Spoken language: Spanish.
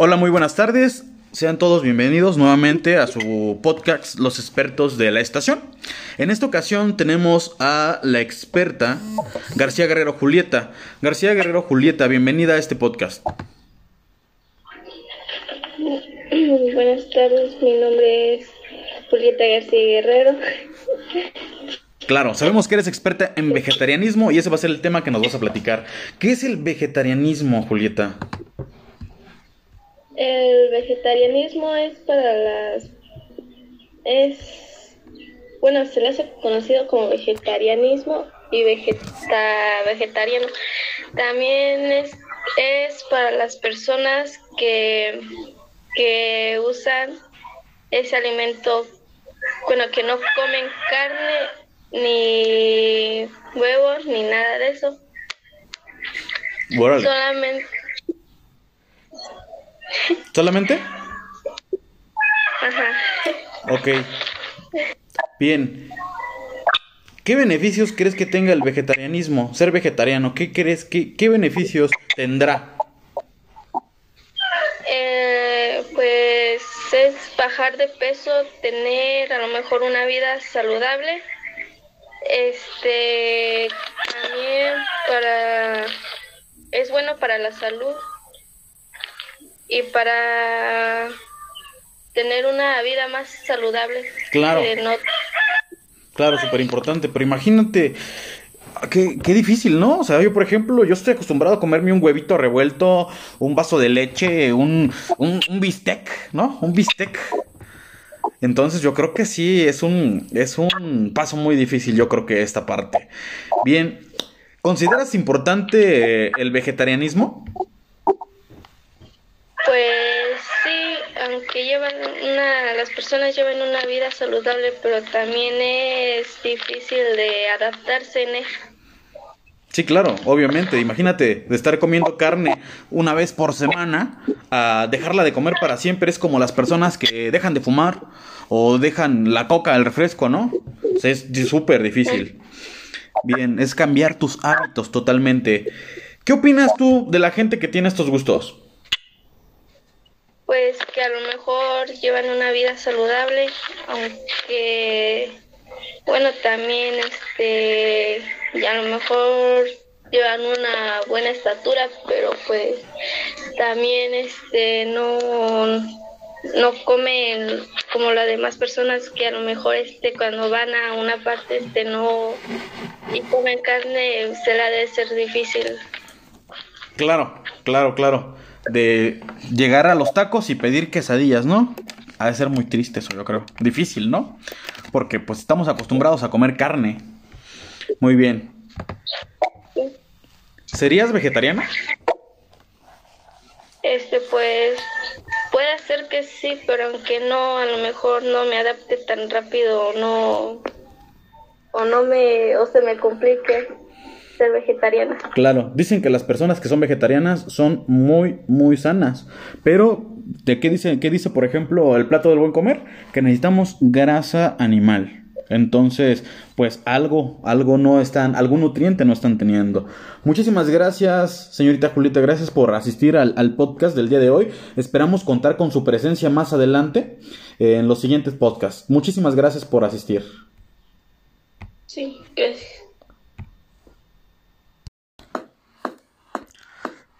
Hola, muy buenas tardes. Sean todos bienvenidos nuevamente a su podcast Los expertos de la estación. En esta ocasión tenemos a la experta García Guerrero Julieta. García Guerrero Julieta, bienvenida a este podcast. Buenas tardes, mi nombre es Julieta García Guerrero. Claro, sabemos que eres experta en vegetarianismo y ese va a ser el tema que nos vas a platicar. ¿Qué es el vegetarianismo, Julieta? El vegetarianismo es para las... es... bueno, se le hace conocido como vegetarianismo y vegeta, vegetariano. También es, es para las personas que, que usan ese alimento, bueno, que no comen carne ni huevos ni nada de eso. Solamente ¿Solamente? Ajá. Ok. Bien. ¿Qué beneficios crees que tenga el vegetarianismo? Ser vegetariano, ¿qué crees? ¿Qué, qué beneficios tendrá? Eh, pues es bajar de peso, tener a lo mejor una vida saludable. Este también para es bueno para la salud y para tener una vida más saludable. Claro. Eh, no- Claro, súper importante, pero imagínate, qué, qué difícil, ¿no? O sea, yo, por ejemplo, yo estoy acostumbrado a comerme un huevito revuelto, un vaso de leche, un, un, un bistec, ¿no? Un bistec. Entonces yo creo que sí, es un, es un paso muy difícil, yo creo que esta parte. Bien, ¿consideras importante el vegetarianismo? Aunque llevan una, las personas llevan una vida saludable, pero también es difícil de adaptarse en. Sí, claro, obviamente. Imagínate de estar comiendo carne una vez por semana a dejarla de comer para siempre. Es como las personas que dejan de fumar o dejan la coca, el refresco, ¿no? O sea, es súper difícil. Bien, es cambiar tus hábitos totalmente. ¿Qué opinas tú de la gente que tiene estos gustos? Pues que a lo mejor llevan una vida saludable, aunque bueno, también este y a lo mejor llevan una buena estatura, pero pues también este no no comen como las demás personas que a lo mejor este cuando van a una parte este no y comen carne se la debe ser difícil. Claro, claro, claro. De llegar a los tacos y pedir quesadillas, ¿no? Ha de ser muy triste eso, yo creo. Difícil, ¿no? Porque pues estamos acostumbrados a comer carne. Muy bien. ¿Serías vegetariana? Este, pues puede ser que sí, pero aunque no, a lo mejor no me adapte tan rápido o no, o no me, o se me complique ser vegetariana. Claro, dicen que las personas que son vegetarianas son muy, muy sanas. Pero, ¿de qué dice, qué dice, por ejemplo, el plato del buen comer? Que necesitamos grasa animal. Entonces, pues algo, algo no están, algún nutriente no están teniendo. Muchísimas gracias, señorita Julieta, gracias por asistir al, al podcast del día de hoy. Esperamos contar con su presencia más adelante eh, en los siguientes podcasts. Muchísimas gracias por asistir. Sí, gracias.